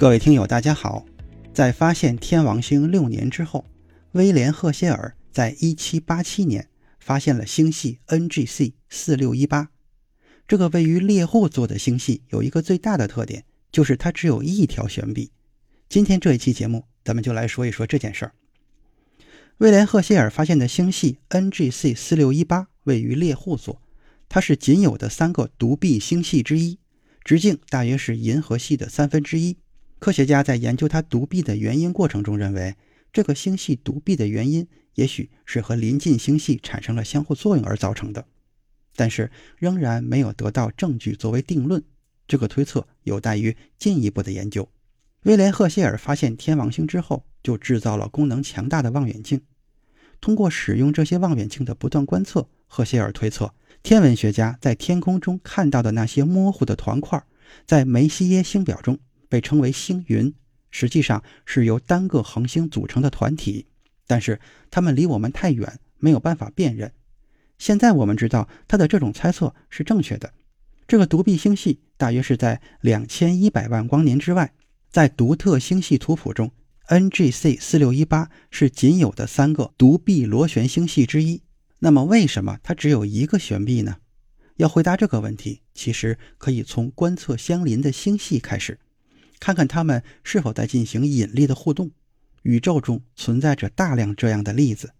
各位听友，大家好！在发现天王星六年之后，威廉·赫歇尔在1787年发现了星系 NGC 4618。这个位于猎户座的星系有一个最大的特点，就是它只有一条悬臂。今天这一期节目，咱们就来说一说这件事儿。威廉·赫歇尔发现的星系 NGC 4618位于猎户座，它是仅有的三个独臂星系之一，直径大约是银河系的三分之一。科学家在研究它独臂的原因过程中，认为这个星系独臂的原因也许是和邻近星系产生了相互作用而造成的，但是仍然没有得到证据作为定论。这个推测有待于进一步的研究。威廉·赫歇尔发现天王星之后，就制造了功能强大的望远镜。通过使用这些望远镜的不断观测，赫歇尔推测天文学家在天空中看到的那些模糊的团块，在梅西耶星表中。被称为星云，实际上是由单个恒星组成的团体，但是它们离我们太远，没有办法辨认。现在我们知道他的这种猜测是正确的。这个独臂星系大约是在两千一百万光年之外，在独特星系图谱中，NGC 四六一八是仅有的三个独臂螺旋星系之一。那么，为什么它只有一个旋臂呢？要回答这个问题，其实可以从观测相邻的星系开始。看看它们是否在进行引力的互动。宇宙中存在着大量这样的例子，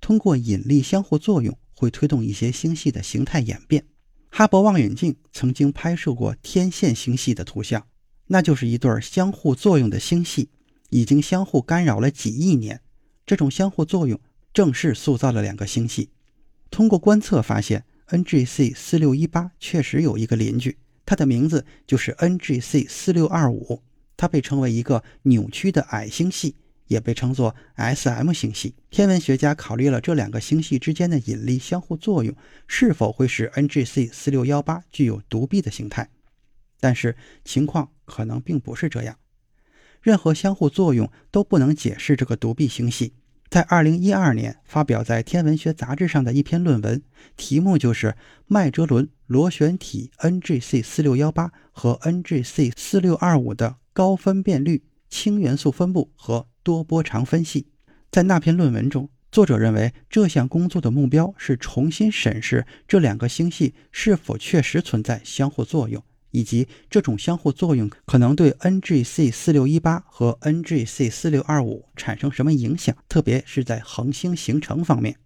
通过引力相互作用，会推动一些星系的形态演变。哈勃望远镜曾经拍摄过天线星系的图像，那就是一对相互作用的星系，已经相互干扰了几亿年。这种相互作用正式塑造了两个星系。通过观测发现，NGC 四六一八确实有一个邻居，它的名字就是 NGC 四六二五。它被称为一个扭曲的矮星系，也被称作 S.M 星系。天文学家考虑了这两个星系之间的引力相互作用是否会使 N.G.C. 四六幺八具有独臂的形态，但是情况可能并不是这样。任何相互作用都不能解释这个独臂星系。在二零一二年发表在天文学杂志上的一篇论文，题目就是麦哲伦螺旋体 N.G.C. 四六幺八和 N.G.C. 四六二五的。高分辨率氢元素分布和多波长分析，在那篇论文中，作者认为这项工作的目标是重新审视这两个星系是否确实存在相互作用，以及这种相互作用可能对 NGC 四六一八和 NGC 四六二五产生什么影响，特别是在恒星形成方面。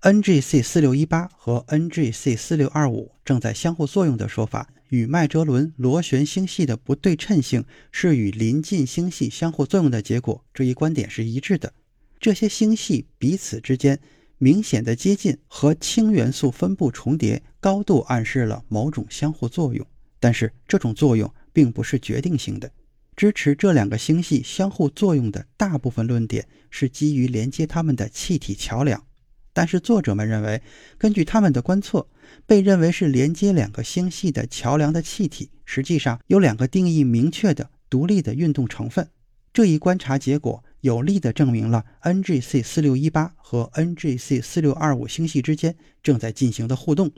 NGC 四六一八和 NGC 四六二五正在相互作用的说法。与麦哲伦螺旋星系的不对称性是与邻近星系相互作用的结果，这一观点是一致的。这些星系彼此之间明显的接近和氢元素分布重叠，高度暗示了某种相互作用。但是这种作用并不是决定性的。支持这两个星系相互作用的大部分论点是基于连接它们的气体桥梁。但是作者们认为，根据他们的观测。被认为是连接两个星系的桥梁的气体，实际上有两个定义明确的独立的运动成分。这一观察结果有力地证明了 NGC 四六一八和 NGC 四六二五星系之间正在进行的互动。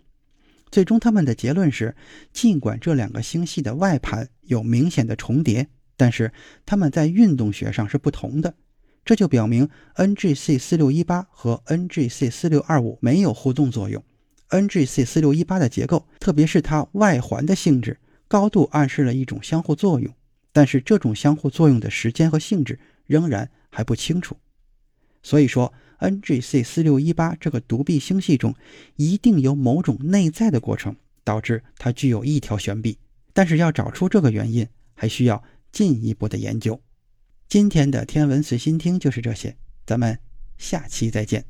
最终，他们的结论是：尽管这两个星系的外盘有明显的重叠，但是它们在运动学上是不同的。这就表明 NGC 四六一八和 NGC 四六二五没有互动作用。NGC 四六一八的结构，特别是它外环的性质，高度暗示了一种相互作用，但是这种相互作用的时间和性质仍然还不清楚。所以说，NGC 四六一八这个独臂星系中一定有某种内在的过程，导致它具有一条悬臂。但是要找出这个原因，还需要进一步的研究。今天的天文随心听就是这些，咱们下期再见。